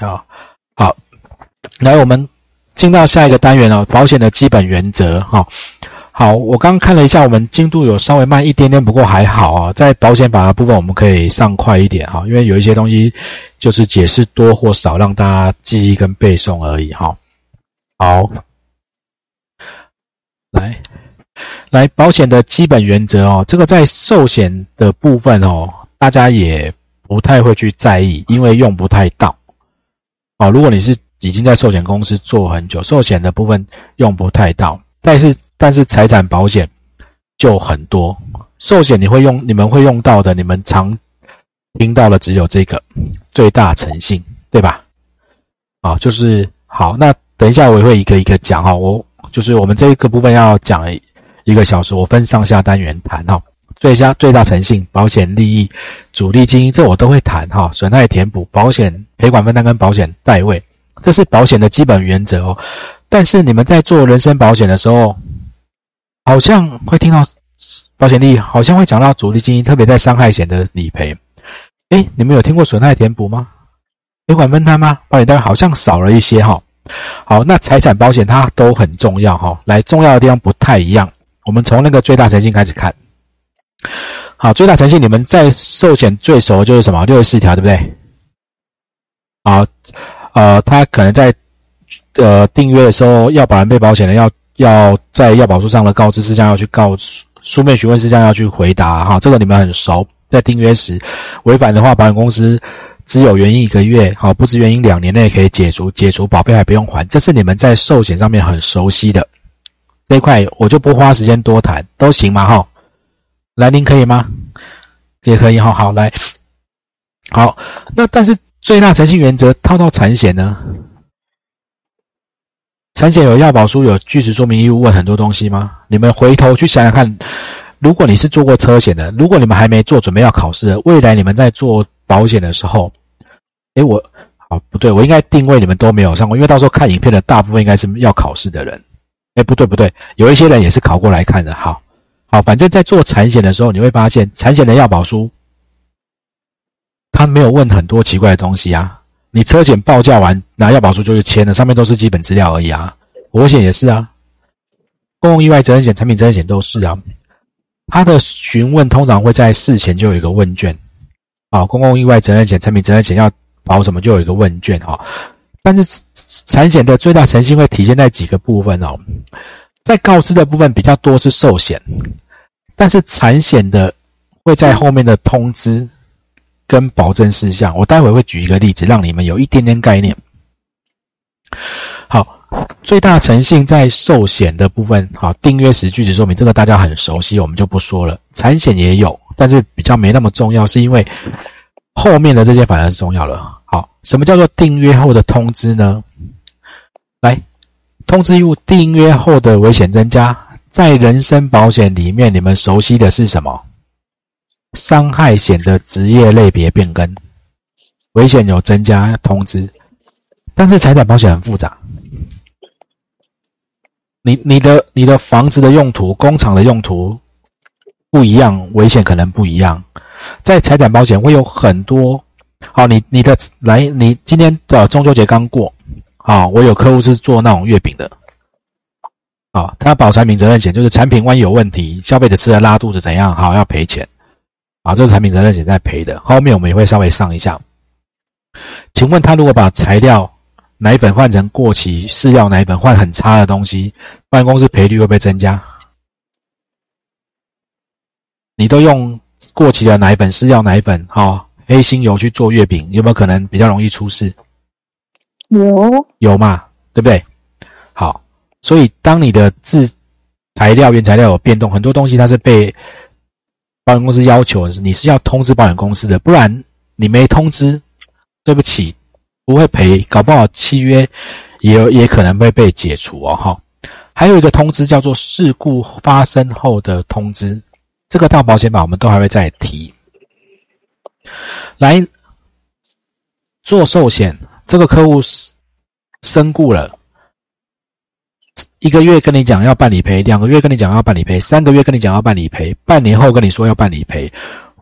好，好，来，我们进到下一个单元哦，保险的基本原则哈。好，我刚看了一下，我们进度有稍微慢一点点，不过还好啊。在保险法的部分，我们可以上快一点哈，因为有一些东西就是解释多或少，让大家记忆跟背诵而已哈。好，来，来，保险的基本原则哦，这个在寿险的部分哦，大家也不太会去在意，因为用不太到。哦，如果你是已经在寿险公司做很久，寿险的部分用不太到，但是但是财产保险就很多。寿险你会用，你们会用到的，你们常听到的只有这个最大诚信，对吧？啊，就是好。那等一下我会一个一个讲哈，我就是我们这一个部分要讲一个小时，我分上下单元谈哈。最佳最大诚信、保险利益、主力经营，这我都会谈哈。损害填补、保险赔款分担跟保险代位，这是保险的基本原则哦。但是你们在做人身保险的时候，好像会听到保险利益，好像会讲到主力经营，特别在伤害险的理赔。诶，你们有听过损害填补吗？赔款分摊吗？保险单好像少了一些哈。好，那财产保险它都很重要哈。来，重要的地方不太一样。我们从那个最大诚信开始看。好，最大诚信，你们在寿险最熟就是什么？六十四条，对不对？好，呃，他可能在呃订阅的时候，要保人被保险人要要在要保书上的告知事项要去告书面询问事项要去回答哈，这个你们很熟。在订约时违反的话，保险公司只有原因一个月，好，不知原因两年内可以解除，解除保费还不用还，这是你们在寿险上面很熟悉的这一块，我就不花时间多谈，都行嘛哈。来，您可以吗？也可以哈。好，来，好。那但是最大诚信原则套到产险呢？产险有要保书，有据实说明义务，问很多东西吗？你们回头去想想看，如果你是做过车险的，如果你们还没做，准备要考试，未来你们在做保险的时候，诶，我好不对，我应该定位你们都没有上过，因为到时候看影片的大部分应该是要考试的人。诶，不对不对，有一些人也是考过来看的。好。好，反正在做产险的时候，你会发现产险的要保书，他没有问很多奇怪的东西啊。你车险报价完拿要保书就是签了，上面都是基本资料而已啊。保险也是啊，公共意外责任险、产品责任险都是啊。他的询问通常会在事前就有一个问卷，啊，公共意外责任险、产品责任险要保什么就有一个问卷啊。但是产险的最大诚信会体现在几个部分哦，在告知的部分比较多是寿险。但是产险的会在后面的通知跟保证事项，我待会会举一个例子，让你们有一点点概念。好，最大诚信在寿险的部分，好，订约时具体说明，这个大家很熟悉，我们就不说了。产险也有，但是比较没那么重要，是因为后面的这些反而是重要了。好，什么叫做订约后的通知呢？来，通知义务，订约后的危险增加。在人身保险里面，你们熟悉的是什么？伤害险的职业类别变更，危险有增加通知。但是财产保险很复杂，你你的你的房子的用途、工厂的用途不一样，危险可能不一样。在财产保险会有很多，好，你你的来，你今天的中秋节刚过，好，我有客户是做那种月饼的。啊，他保产品责任险就是产品万一有问题，消费者吃了拉肚子怎样？好，要赔钱。啊，这是产品责任险在赔的。后面我们也会稍微上一下。请问他如果把材料奶粉换成过期饲料奶粉，换很差的东西，保险公室赔率会不会增加？你都用过期的奶粉、饲料奶粉，哈，黑心油去做月饼，有没有可能比较容易出事？有，有嘛？对不对？好。所以，当你的制材料、原材料有变动，很多东西它是被保险公司要求，你是要通知保险公司的，不然你没通知，对不起，不会赔，搞不好契约也也可能会被解除哦。哈，还有一个通知叫做事故发生后的通知，这个到保险法我们都还会再提。来做寿险，这个客户身故了。一个月跟你讲要办理赔，两个月跟你讲要办理赔，三个月跟你讲要办理赔，半年后跟你说要办理赔，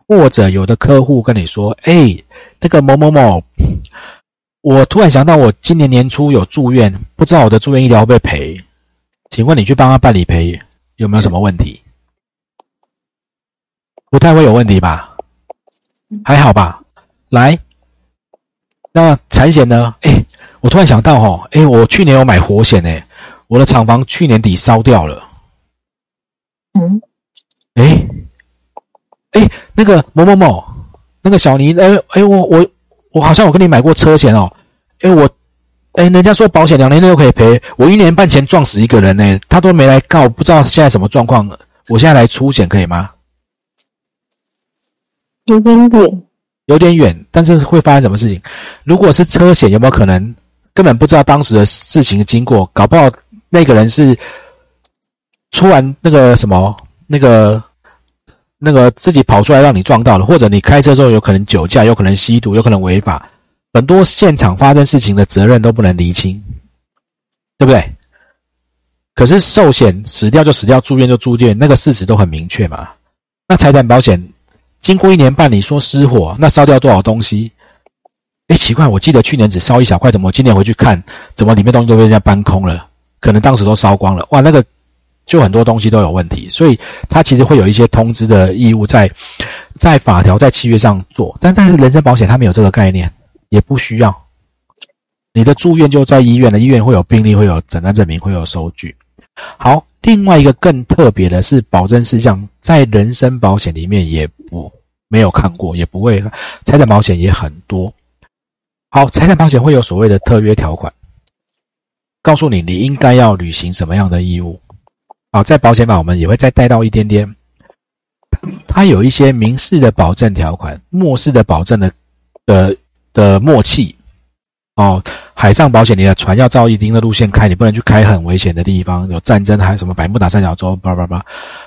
或者有的客户跟你说：“哎，那个某某某，我突然想到，我今年年初有住院，不知道我的住院医疗会不会赔？请问你去帮他办理赔有没有什么问题？不太会有问题吧？还好吧？来，那产险呢？哎，我突然想到哈，哎，我去年有买活险哎，我的厂房去年底烧掉了。嗯，哎，哎，那个某某某，那个小尼，哎哎，我我我好像我跟你买过车险哦，哎我，哎人家说保险两年内都可以赔，我一年半前撞死一个人呢，他都没来告，不知道现在什么状况，我现在来出险可以吗？有点远，有点远，但是会发生什么事情？如果是车险，有没有可能根本不知道当时的事情经过？搞不好那个人是突然那个什么那个那个自己跑出来让你撞到了，或者你开车时候有可能酒驾，有可能吸毒，有可能违法，很多现场发生事情的责任都不能厘清，对不对？可是寿险死掉就死掉，住院就住院，那个事实都很明确嘛。那财产保险？经过一年半，你说失火，那烧掉多少东西？哎，奇怪，我记得去年只烧一小块，怎么今年回去看，怎么里面东西都被人家搬空了？可能当时都烧光了。哇，那个就很多东西都有问题，所以它其实会有一些通知的义务在，在法条在契约上做，但在人身保险它没有这个概念，也不需要。你的住院就在医院的，医院会有病历，会有诊断证明，会有收据。好。另外一个更特别的是，保证事项在人身保险里面也不没有看过，也不会。财产保险也很多。好，财产保险会有所谓的特约条款，告诉你你应该要履行什么样的义务。好，在保险法我们也会再带到一点点，它有一些民事的保证条款，漠视的保证的的的默契。哦，海上保险，你的船要照一定的路线开，你不能去开很危险的地方，有战争还有什么百慕达三角洲，叭叭叭。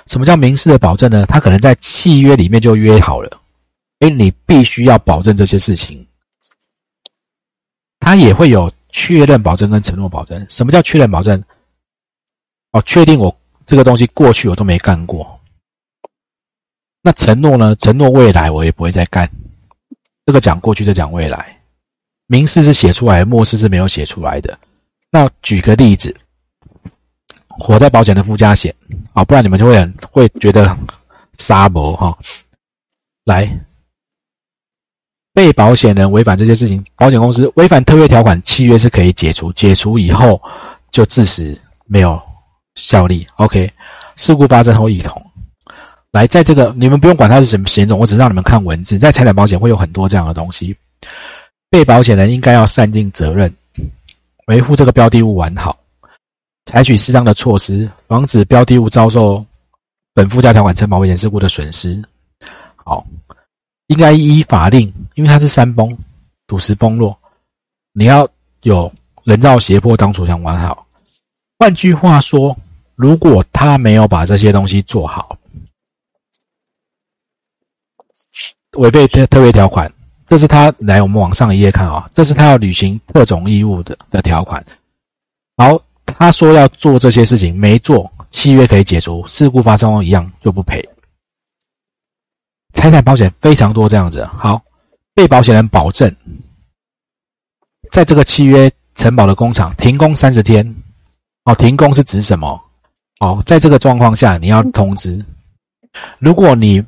什么叫民事的保证呢？它可能在契约里面就约好了，哎，你必须要保证这些事情。它也会有确认保证跟承诺保证。什么叫确认保证？哦，确定我这个东西过去我都没干过。那承诺呢？承诺未来我也不会再干。这个讲过去就讲未来。明示是写出来，末示是没有写出来的。那举个例子，火灾保险的附加险啊，不然你们就会很会觉得沙博哈。来，被保险人违反这些事情，保险公司违反特约条款，契约是可以解除，解除以后就自始没有效力。OK，事故发生后一同。来，在这个你们不用管它是什么险种，我只是让你们看文字，在财产保险会有很多这样的东西。被保险人应该要善尽责任，维护这个标的物完好，采取适当的措施，防止标的物遭受本附加条款承保危险事故的损失。好，应该依法令，因为它是山崩、土石崩落，你要有人造斜坡当础墙完好。换句话说，如果他没有把这些东西做好，违背特特别条款。这是他来，我们往上一页看啊，这是他要履行特种义务的的条款。好，他说要做这些事情，没做，契约可以解除，事故发生后一样就不赔。财产保险非常多这样子。好，被保险人保证，在这个契约承保的工厂停工三十天。哦，停工是指什么？哦，在这个状况下你要通知，如果你。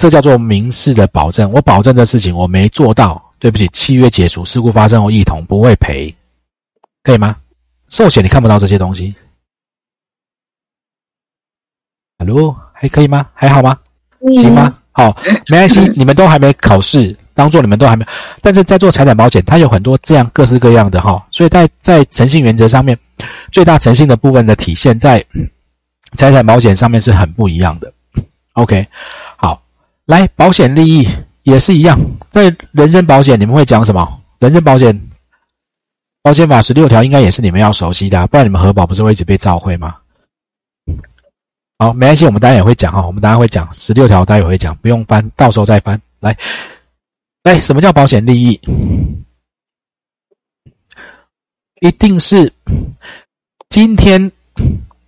这叫做民事的保证，我保证的事情我没做到，对不起，契约解除，事故发生后一同不会赔，可以吗？寿险你看不到这些东西，Hello，还可以吗？还好吗？行吗？好，没关系，你们都还没考试，当做你们都还没，但是在做财产保险，它有很多这样各式各样的哈，所以在在诚信原则上面，最大诚信的部分的体现在财产保险上面是很不一样的，OK 好。来，保险利益也是一样，在人身保险你们会讲什么？人身保险保险法十六条应该也是你们要熟悉的，不然你们核保不是会一直被召回吗？好，没关系，我们待会也会讲哈，我们待会会讲十六条，待会会讲，不用翻，到时候再翻。来，来，什么叫保险利益？一定是今天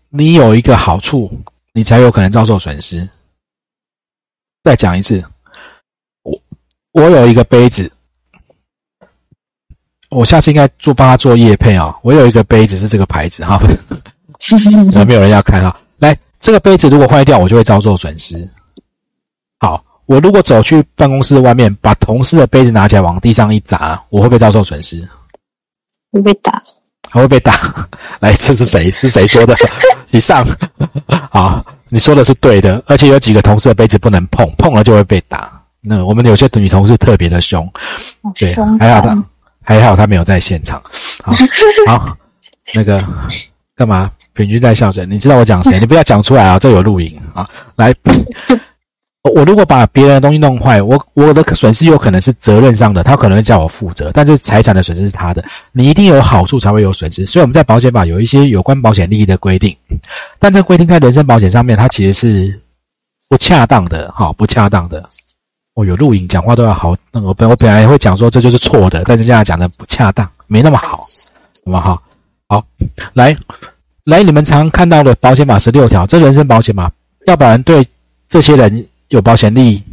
你有一个好处，你才有可能遭受损失。再讲一次，我我有一个杯子，我下次应该做帮他做叶配啊。我有一个杯子是这个牌子哈，有没有人要看啊？来，这个杯子如果坏掉，我就会遭受损失。好，我如果走去办公室外面，把同事的杯子拿起来往地上一砸，我会不会遭受损失？会被打。还会被打。来，这是谁？是谁说的？以上。好，你说的是对的，而且有几个同事的杯子不能碰，碰了就会被打。那我们有些女同事特别的凶，对，还好她还好她没有在现场。好，好，那个干嘛？平均在笑着，你知道我讲谁？你不要讲出来啊，这有录影啊。来。我如果把别人的东西弄坏，我我的损失有可能是责任上的，他可能会叫我负责，但是财产的损失是他的。你一定有好处才会有损失，所以我们在保险法有一些有关保险利益的规定，但这规定在人身保险上面，它其实是不恰当的，哈，不恰当的。我有录影，讲话都要好，那我本我本来会讲说这就是错的，但是现在讲的不恰当，没那么好，好不好？好，来来，你们常看到的保险法十六条，这人身保险嘛，要不然对这些人。有保险利益，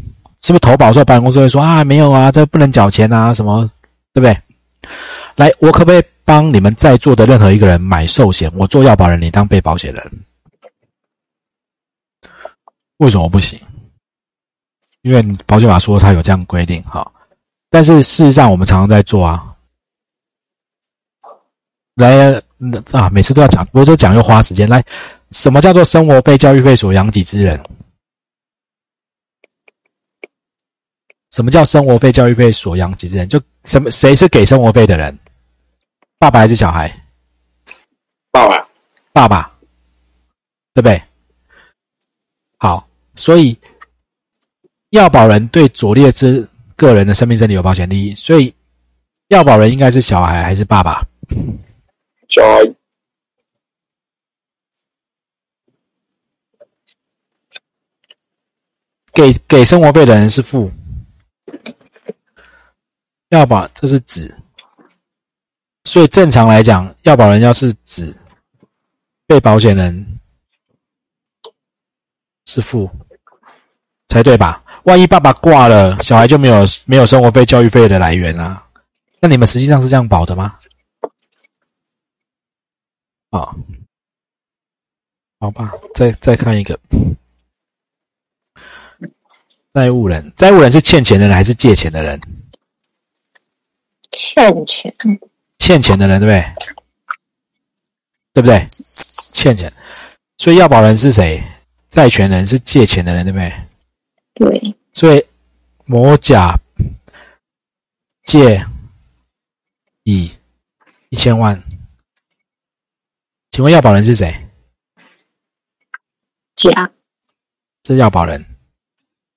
是不是投保的时候保险公司会说啊，没有啊，这不能缴钱啊，什么，对不对？来，我可不可以帮你们在座的任何一个人买寿险？我做要保人，你当被保险人，为什么不行？因为保险法说他有这样规定，哈。但是事实上，我们常常在做啊。来，啊，每次都要讲，不过讲又花时间。来，什么叫做生活费、教育费所养己之人？什么叫生活费、教育费所养几之人？就什么谁是给生活费的人？爸爸还是小孩？爸爸，爸爸，对不对？好，所以要保人对左列之个人的生命、身体有保险利益，所以要保人应该是小孩还是爸爸？小孩。给给生活费的人是父。要保这是子，所以正常来讲，要保人要是子，被保险人是父才对吧？万一爸爸挂了，小孩就没有没有生活费、教育费的来源啊？那你们实际上是这样保的吗？啊，好吧，再再看一个债务人，债务人是欠钱的人还是借钱的人？欠钱，欠钱的人对不对？对不对？欠钱，所以要保人是谁？债权人是借钱的人对不对？对。所以某甲借乙一千万，请问要保人是谁？甲。是要保人，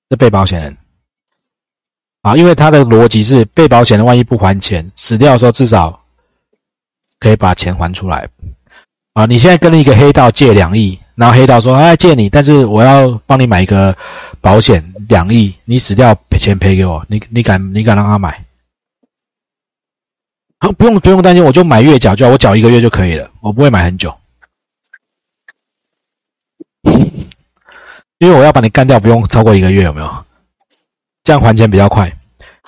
是被保险人。啊，因为他的逻辑是被保险人万一不还钱，死掉的时候至少可以把钱还出来。啊，你现在跟了一个黑道借两亿，然后黑道说：“哎，借你，但是我要帮你买一个保险两亿，你死掉赔钱赔给我，你你敢你敢让他买？”不用不用担心，我就买月缴，就我缴一个月就可以了，我不会买很久，因为我要把你干掉，不用超过一个月，有没有？这样还钱比较快，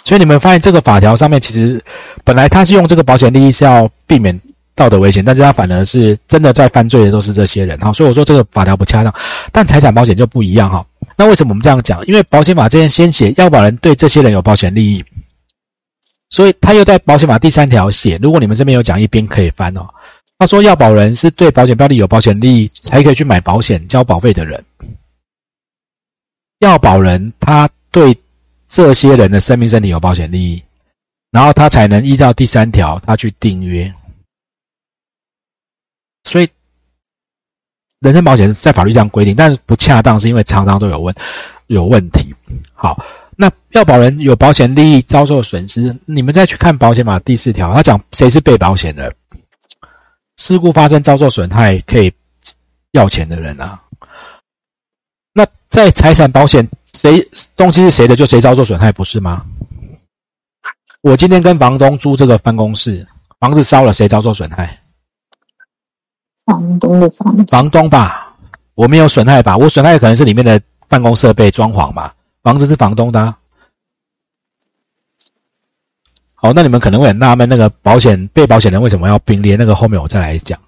所以你们发现这个法条上面其实本来他是用这个保险利益是要避免道德危险，但是他反而是真的在犯罪的都是这些人哈，所以我说这个法条不恰当。但财产保险就不一样哈，那为什么我们这样讲？因为保险法这边先写要保人对这些人有保险利益，所以他又在保险法第三条写，如果你们这边有讲义边可以翻哦。他说要保人是对保险标的有保险利益才可以去买保险交保费的人，要保人他对。这些人的生命、身体有保险利益，然后他才能依照第三条他去订约。所以，人身保险在法律上规定，但是不恰当，是因为常常都有问有问题。好，那要保人有保险利益遭受损失，你们再去看保险法第四条，他讲谁是被保险人？事故发生遭受损害可以要钱的人啊。那在财产保险。谁东西是谁的，就谁遭受损害，不是吗？我今天跟房东租这个办公室，房子烧了，谁遭受损害？房东的房子。房东吧，我没有损害吧？我损害可能是里面的办公设备装潢嘛。房子是房东的。好，那你们可能会很纳闷，那个保险被保险人为什么要并列？那个后面我再来讲。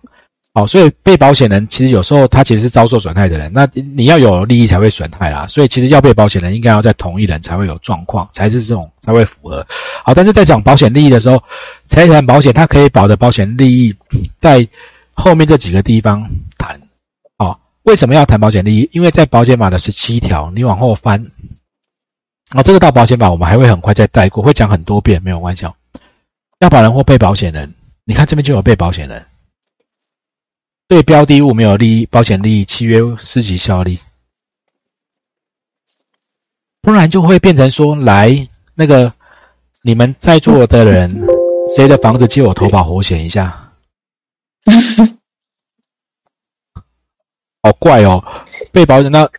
好，所以被保险人其实有时候他其实是遭受损害的人，那你要有利益才会损害啦。所以其实要被保险人应该要在同一人才会有状况，才是这种才会符合。好，但是在讲保险利益的时候，财产保险它可以保的保险利益 在后面这几个地方谈。好，为什么要谈保险利益？因为在保险法的十七条，你往后翻，哦，这个到保险法我们还会很快再带过，会讲很多遍，没有关系哦。要保人或被保险人，你看这边就有被保险人。对标的物没有利益，保险利益契约失其效力，不然就会变成说，来那个你们在座的人，谁的房子借我投保活险一下？好怪哦，被保险那。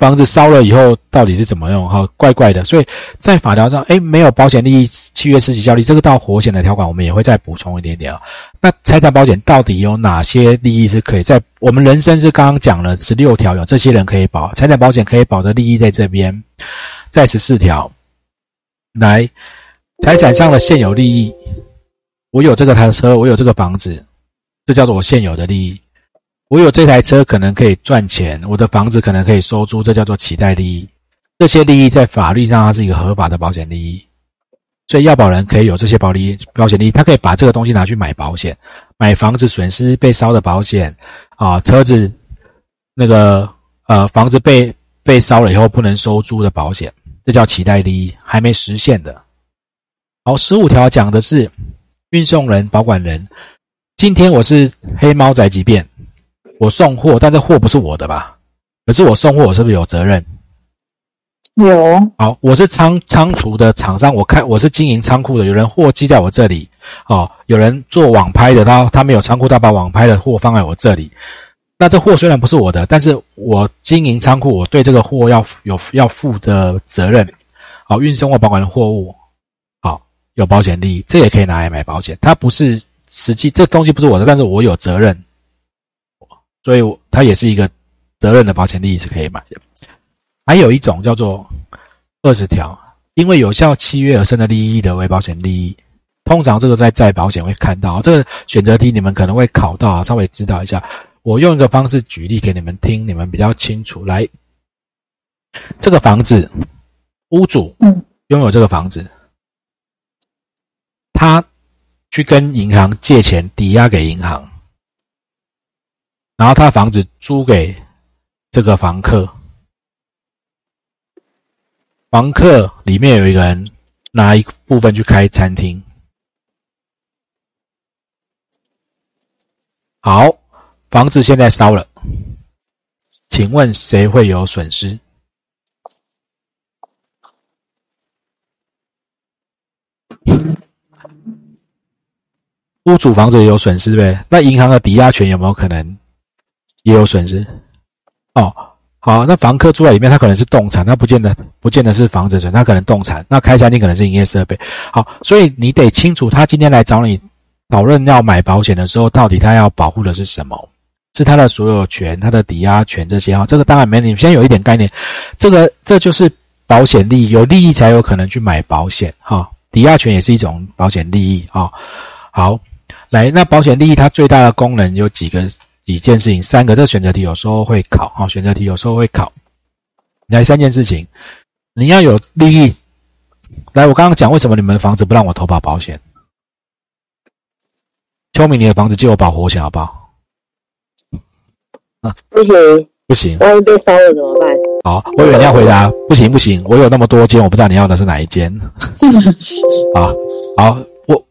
房子烧了以后到底是怎么用？哈，怪怪的。所以在法条上，哎，没有保险利益契约失及效力，这个到活险的条款，我们也会再补充一点点啊。那财产保险到底有哪些利益是可以在我们人生是刚刚讲了十六条，有这些人可以保财产保险可以保的利益在这边，在十四条，来财产上的现有利益，我有这个台车，我有这个房子，这叫做我现有的利益。我有这台车可能可以赚钱，我的房子可能可以收租，这叫做期待利益。这些利益在法律上它是一个合法的保险利益，所以要保人可以有这些保利保险利益，他可以把这个东西拿去买保险，买房子损失被烧的保险啊，车子那个呃房子被被烧了以后不能收租的保险，这叫期待利益，还没实现的。好，十五条讲的是运送人、保管人。今天我是黑猫宅急便。我送货，但这货不是我的吧？可是我送货，我是不是有责任？有。好，我是仓仓储的厂商，我看我是经营仓库的，有人货寄在我这里，哦，有人做网拍的，他他没有仓库，他把网拍的货放在我这里。那这货虽然不是我的，但是我经营仓库，我对这个货要有要负的责任。好，运送或保管的货物，好，有保险利益，这也可以拿来买保险。它不是实际这东西不是我的，但是我有责任。所以它也是一个责任的保险利益是可以买的。还有一种叫做二十条，因为有效契约而生的利益的为保险利益。通常这个在再保险会看到，这个选择题你们可能会考到，稍微知道一下。我用一个方式举例给你们听，你们比较清楚。来，这个房子屋主嗯拥有这个房子，他去跟银行借钱抵押给银行。然后他房子租给这个房客，房客里面有一个人拿一部分去开餐厅。好，房子现在烧了，请问谁会有损失？屋主房子有损失呗？那银行的抵押权有没有可能？也有损失，哦，好，那房客住在里面，他可能是动产，他不见得不见得是房子损，他可能动产，那开餐厅可能是营业设备，好，所以你得清楚，他今天来找你讨论要买保险的时候，到底他要保护的是什么？是他的所有权、他的抵押权这些哈，这个当然没你先有一点概念，这个这就是保险利益，有利益才有可能去买保险哈，抵押权也是一种保险利益啊。好，来，那保险利益它最大的功能有几个？几件事情，三个，这选择题有时候会考啊，选择题有时候会考。来三件事情，你要有利益。来，我刚刚讲为什么你们的房子不让我投保保险？秋明，你的房子借我保活险好不好？啊，不行，不行，万一被烧了怎么办？好，我以为你要回答不行不行，我有那么多间，我不知道你要的是哪一间。好，好。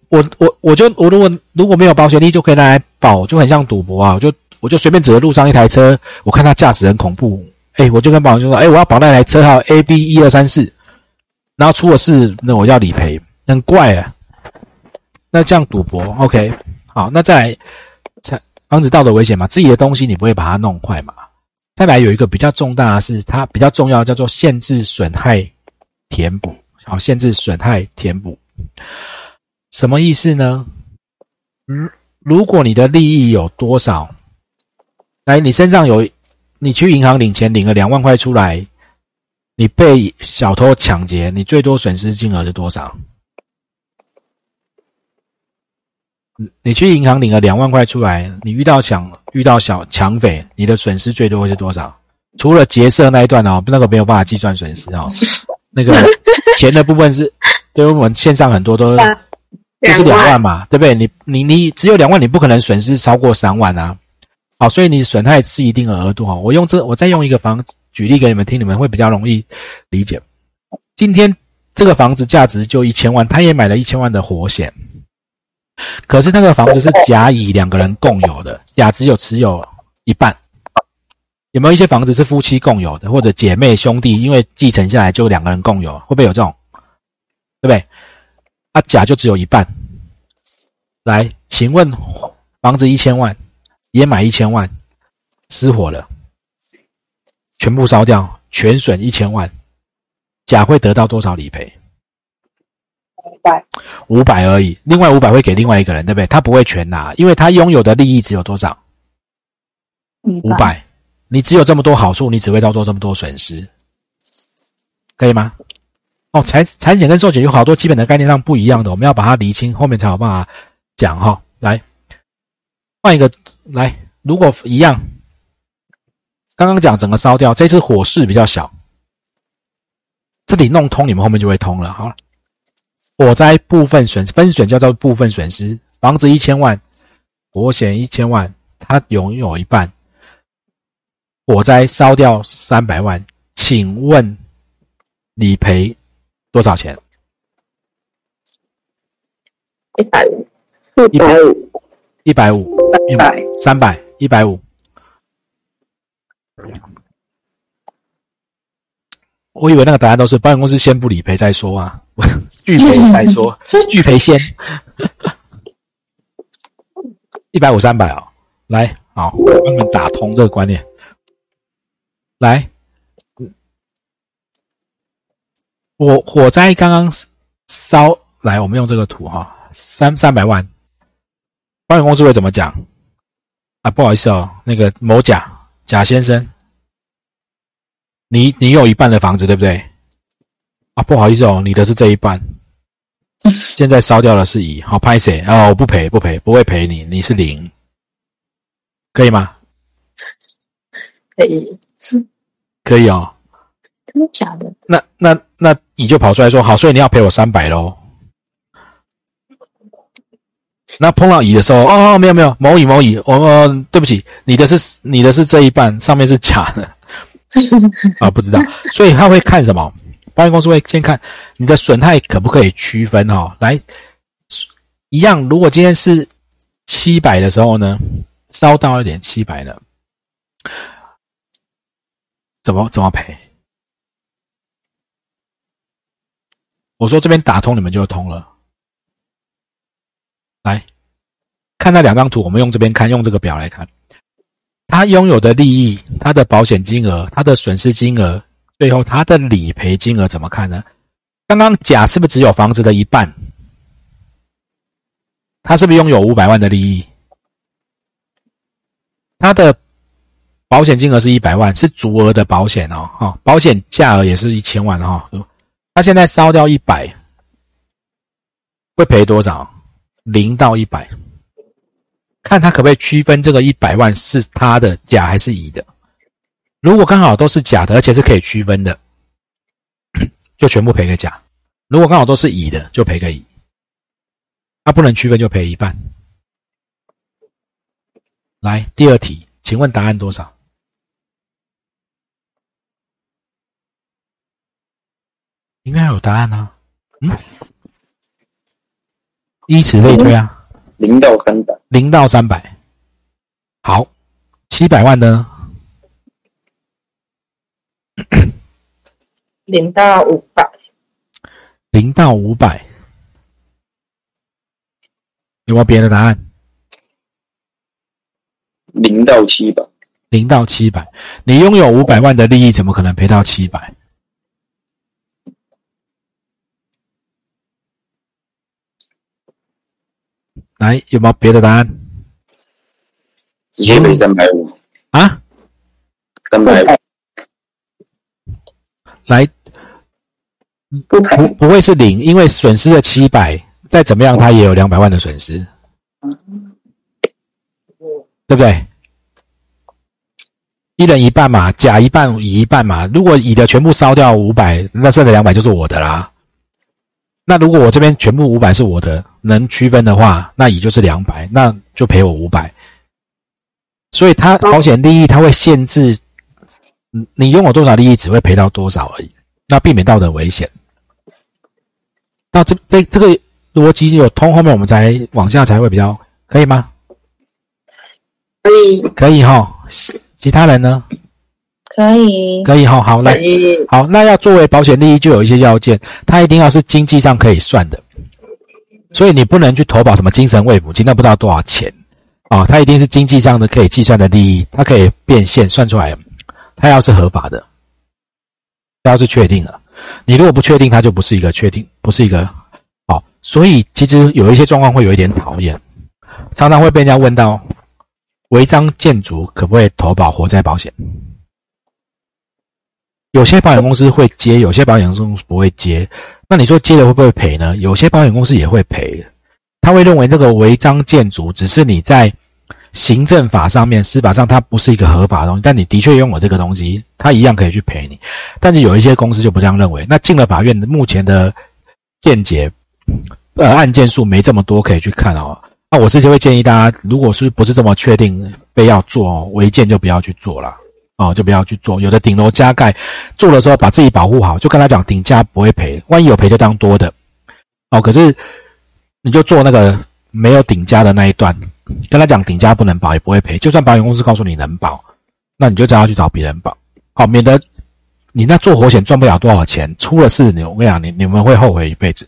我我我就我如果如果没有保险利益就可以拿来保，就很像赌博啊！我就我就随便指着路上一台车，我看它驾驶很恐怖，哎，我就跟保险就说，哎，我要保那台车号 A B 一二三四，然后出了事，那我要理赔，很怪啊！那这样赌博，OK，好，那再来，才防止道德危险嘛，自己的东西你不会把它弄坏嘛？再来有一个比较重大的是，它比较重要叫做限制损害填补，好，限制损害填补。什么意思呢？如，如果你的利益有多少，来，你身上有，你去银行领钱领了两万块出来，你被小偷抢劫，你最多损失金额是多少？你去银行领了两万块出来，你遇到抢遇到小抢匪，你的损失最多会是多少？除了劫色那一段哦，那个没有办法计算损失哦。那个钱的部分是，对我们线上很多都是 就是两万嘛，对不对？你你你只有两万，你不可能损失超过三万啊。好，所以你损害是一定的额度哈。我用这，我再用一个房子举例给你们听，你们会比较容易理解。今天这个房子价值就一千万，他也买了一千万的活险。可是那个房子是甲乙两个人共有的，甲只有持有一半。有没有一些房子是夫妻共有的，或者姐妹兄弟因为继承下来就两个人共有？会不会有这种？对不对？啊，甲就只有一半。来，请问房子一千万，也买一千万，失火了，全部烧掉，全损一千万，甲会得到多少理赔？五百，五百而已，另外五百会给另外一个人，对不对？他不会全拿，因为他拥有的利益只有多少？五百。你只有这么多好处，你只会遭受这么多损失，可以吗？哦，财财险跟寿险有好多基本的概念上不一样的，我们要把它厘清，后面才有办法讲哈。来，换一个来，如果一样，刚刚讲整个烧掉，这次火势比较小，这里弄通，你们后面就会通了。好了，火灾部分损分损叫做部分损失，房子一千万，火险一千万，它拥有一半。火灾烧掉三百万，请问理赔多少钱？一百五，一百五，一百五，一百，三百，一百五。我以为那个答案都是保险公司先不理赔再说啊，拒赔再说，拒赔先。一百五三百哦，来，好，帮你们打通这个观念。来，火火灾刚刚烧来，我们用这个图哈，三三百万，保险公司会怎么讲？啊，不好意思哦，那个某甲甲先生，你你有一半的房子对不对？啊，不好意思哦，你的是这一半，现在烧掉了是乙，好拍谁？哦，我不赔不赔，不会赔你，你是零，可以吗？可以。可以哦，真的假的？那那那乙就跑出来说好，所以你要赔我三百喽。那碰到乙的时候，哦哦，没有没有，某乙某乙，我对不起，你的是你的是这一半，上面是假的 啊，不知道，所以他会看什么？保险公司会先看你的损害可不可以区分哦。来，一样，如果今天是七百的时候呢，烧到一点七百了。怎么怎么赔？我说这边打通，你们就通了。来看那两张图，我们用这边看，用这个表来看，他拥有的利益、他的保险金额、他的损失金额，最后他的理赔金额怎么看呢？刚刚甲是不是只有房子的一半？他是不是拥有五百万的利益？他的。保险金额是一百万，是足额的保险哦，哈，保险价额也是一千万哈。他现在烧掉一百，会赔多少？零到一百，看他可不可以区分这个一百万是他的甲还是乙的。如果刚好都是甲的，而且是可以区分的，就全部赔给甲；如果刚好都是乙的，就赔给乙。他不能区分，就赔一半。来，第二题，请问答案多少？应该有答案啊，嗯，以此类推啊，零到三百，零到三百，好，七百万呢？零到五百，零到五百，有没有别的答案？零到七百，零到七百，你拥有五百万的利益，怎么可能赔到七百？来，有没有别的答案？直接赔三百五啊？三百五。来，不不不会是零，因为损失了七百，再怎么样，他也有两百万的损失。对不对？一人一半嘛，甲一半，乙一半嘛。如果乙的全部烧掉五百，那剩的两百就是我的啦。那如果我这边全部五百是我的，能区分的话，那乙就是两百，那就赔我五百。所以它保险利益它会限制，你你拥有多少利益只会赔到多少而已，那避免道德危险。那这这这个逻辑有通，后面我们才往下才会比较可以吗？可以，可以哈。其他人呢？可以，可以哈。好，来，好，那要作为保险利益，就有一些要件，它一定要是经济上可以算的，所以你不能去投保什么精神慰抚金，那不知道多少钱啊、它一定是经济上的可以计算的利益，它可以变现算出来，它要是合法的，它要是确定的，你如果不确定，它就不是一个确定，不是一个好，所以其实有一些状况会有一点讨厌，常常会被人家问到，违章建筑可不可以投保火灾保险？有些保险公司会接，有些保险公司不会接。那你说接了会不会赔呢？有些保险公司也会赔，他会认为这个违章建筑只是你在行政法上面、司法上它不是一个合法的东西，但你的确拥有这个东西，它一样可以去赔你。但是有一些公司就不这样认为。那进了法院，目前的见解，呃，案件数没这么多可以去看哦。那我是就会建议大家，如果是不是这么确定非要做哦，违建就不要去做了。哦，就不要去做。有的顶楼加盖做的时候，把自己保护好，就跟他讲顶加不会赔，万一有赔就当多的。哦，可是你就做那个没有顶加的那一段，跟他讲顶加不能保，也不会赔。就算保险公司告诉你能保，那你就只要去找别人保，好，免得你那做活险赚不了多少钱，出了事你我跟你讲，你你们会后悔一辈子。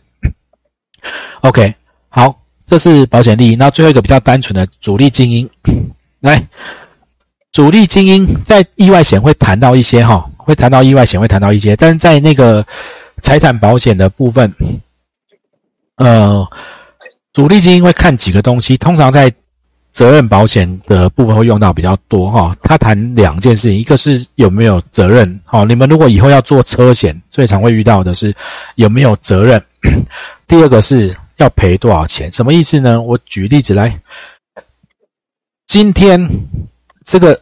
OK，好，这是保险利益。那最后一个比较单纯的主力精英，来。主力精英在意外险会谈到一些哈，会谈到意外险会谈到一些，但是在那个财产保险的部分，呃，主力精英会看几个东西，通常在责任保险的部分会用到比较多哈。他谈两件事情，一个是有没有责任，好，你们如果以后要做车险，最常会遇到的是有没有责任。第二个是要赔多少钱，什么意思呢？我举例子来，今天。这个，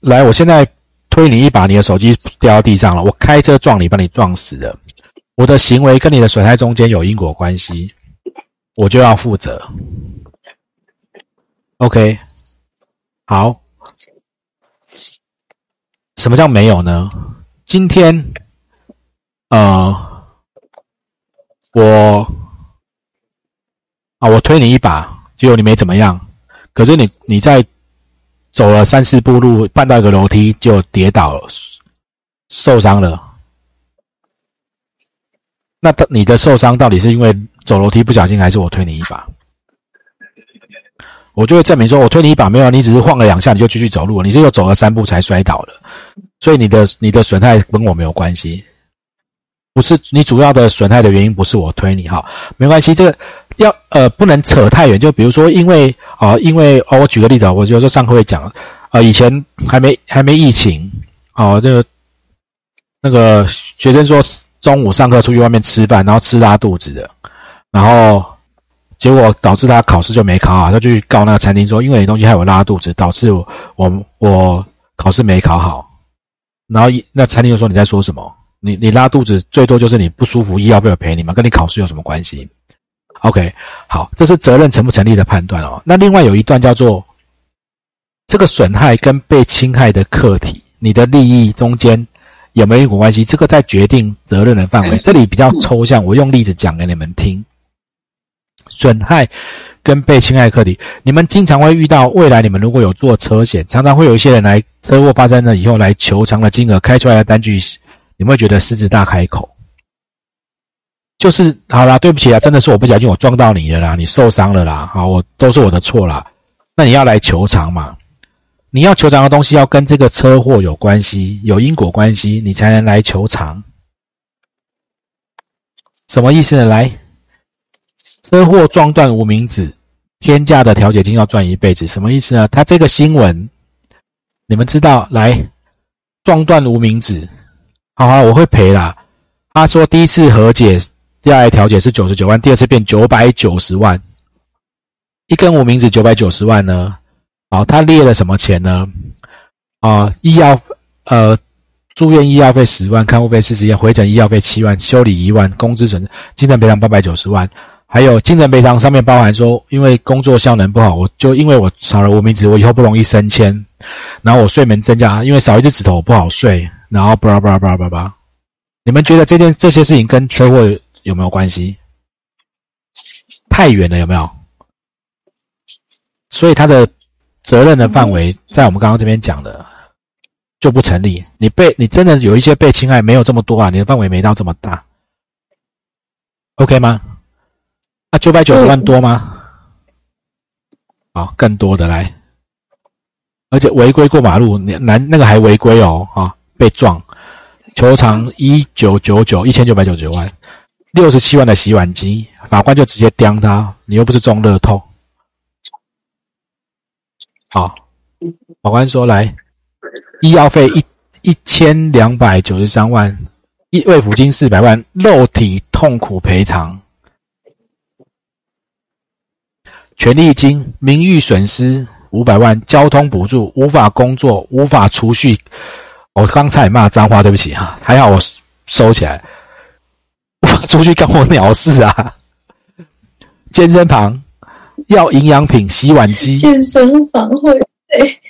来，我现在推你一把，你的手机掉到地上了。我开车撞你，把你撞死了。我的行为跟你的损害中间有因果关系，我就要负责。OK，好。什么叫没有呢？今天，呃，我啊，我推你一把，结果你没怎么样。可是你你在。走了三四步路，绊到一个楼梯就跌倒了，受伤了。那你的受伤到底是因为走楼梯不小心，还是我推你一把？我就会证明说，我推你一把没有，你只是晃了两下你就继续走路，你是又走了三步才摔倒的，所以你的你的损害跟我没有关系，不是你主要的损害的原因不是我推你哈，没关系，这个。要呃不能扯太远，就比如说，因为啊，因为哦，我举个例子啊，我有时候上课会讲啊，以前还没还没疫情，哦，这个那个学生说中午上课出去外面吃饭，然后吃拉肚子的，然后结果导致他考试就没考好，他就去告那个餐厅说，因为你东西害我拉肚子，导致我我我考试没考好，然后那餐厅就说你在说什么？你你拉肚子最多就是你不舒服，医药费我赔你嘛？跟你考试有什么关系？OK，好，这是责任成不成立的判断哦。那另外有一段叫做这个损害跟被侵害的客体，你的利益中间有没有因果关系？这个在决定责任的范围。这里比较抽象，我用例子讲给你们听。损害跟被侵害客体，你们经常会遇到。未来你们如果有做车险，常常会有一些人来车祸发生了以后来求偿的金额开出来的单据，你们会觉得狮子大开口。就是好啦，对不起啊，真的是我不小心，我撞到你了啦，你受伤了啦，好，我都是我的错啦。那你要来求偿嘛？你要求偿的东西要跟这个车祸有关系，有因果关系，你才能来求偿。什么意思呢？来，车祸撞断无名指，天价的调解金要赚一辈子，什么意思呢？他这个新闻，你们知道？来，撞断无名指，好好，我会赔啦。他说第一次和解。第二调解是九十九万，第二次变九百九十万，一根无名指九百九十万呢？好，他列了什么钱呢？啊，医药呃，住院医药费十万，看护费四十万，回诊医药费七万，修理一万，工资损精神赔偿八百九十万，还有精神赔偿上面包含说，因为工作效能不好，我就因为我少了无名指，我以后不容易升迁，然后我睡眠增加，因为少一只指头我不好睡，然后巴拉巴拉巴拉巴拉，你们觉得这件这些事情跟车祸有没有关系？太远了，有没有？所以他的责任的范围，在我们刚刚这边讲的就不成立。你被你真的有一些被侵害，没有这么多啊，你的范围没到这么大，OK 吗？啊，九百九十万多吗？好，更多的来，而且违规过马路，男那个还违规哦，啊，被撞，球场一九九九一千九百九十九万，六十七万的洗碗机，法官就直接刁他，你又不是中乐透。好，法官说：“来，医药费一一千两百九十三万，一慰抚金四百万，肉体痛苦赔偿，权利金、名誉损失五百万，交通补助，无法工作，无法储蓄。我刚才骂脏话，对不起哈，还好我收起来。无法出去干我鸟事啊！健身房。”要营养品、洗碗机、健身房会费、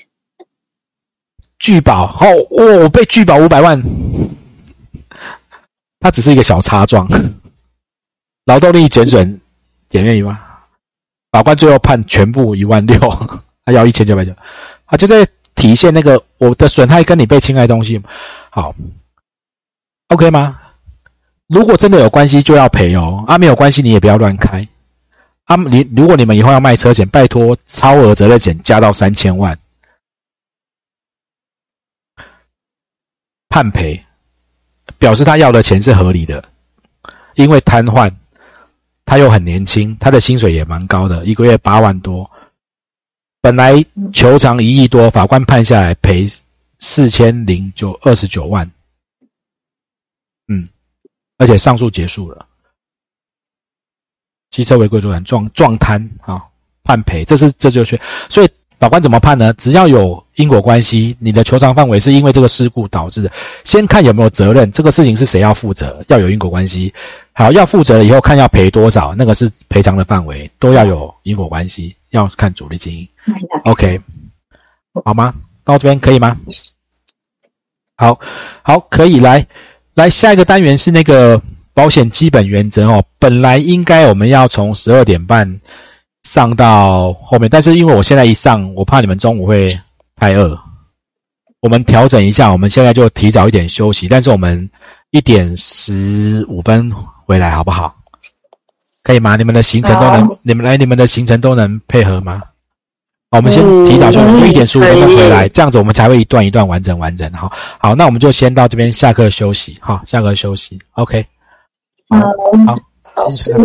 拒保哦，我被拒保五百万，它只是一个小差状，劳动力减损减免一万，法官最后判全部一万六，他要一千九百九，啊，就在体现那个我的损害跟你被侵害东西，好，OK 吗？如果真的有关系就要赔哦，啊，没有关系你也不要乱开。啊，你如果你们以后要卖车险，拜托超额责任险加到三千万，判赔，表示他要的钱是合理的，因为瘫痪，他又很年轻，他的薪水也蛮高的，一个月八万多，本来求偿一亿多，法官判下来赔四千零九二十九万，嗯，而且上诉结束了。汽车违规作案撞撞瘫啊，判赔，这是这就是，所以法官怎么判呢？只要有因果关系，你的求偿范围是因为这个事故导致的，先看有没有责任，这个事情是谁要负责，要有因果关系。好，要负责了以后看要赔多少，那个是赔偿的范围，都要有因果关系，要看主力经营。OK，好吗？到这边可以吗？好，好，可以来，来下一个单元是那个。保险基本原则哦，本来应该我们要从十二点半上到后面，但是因为我现在一上，我怕你们中午会太饿，我们调整一下，我们现在就提早一点休息，但是我们一点十五分回来好不好？可以吗？你们的行程都能，你们来你们的行程都能配合吗？好，我们先提早休息，一点十五分钟回来，这样子我们才会一段一段完整完整。好，好，那我们就先到这边下课休息，好，下课休息，OK。好，好，谢谢。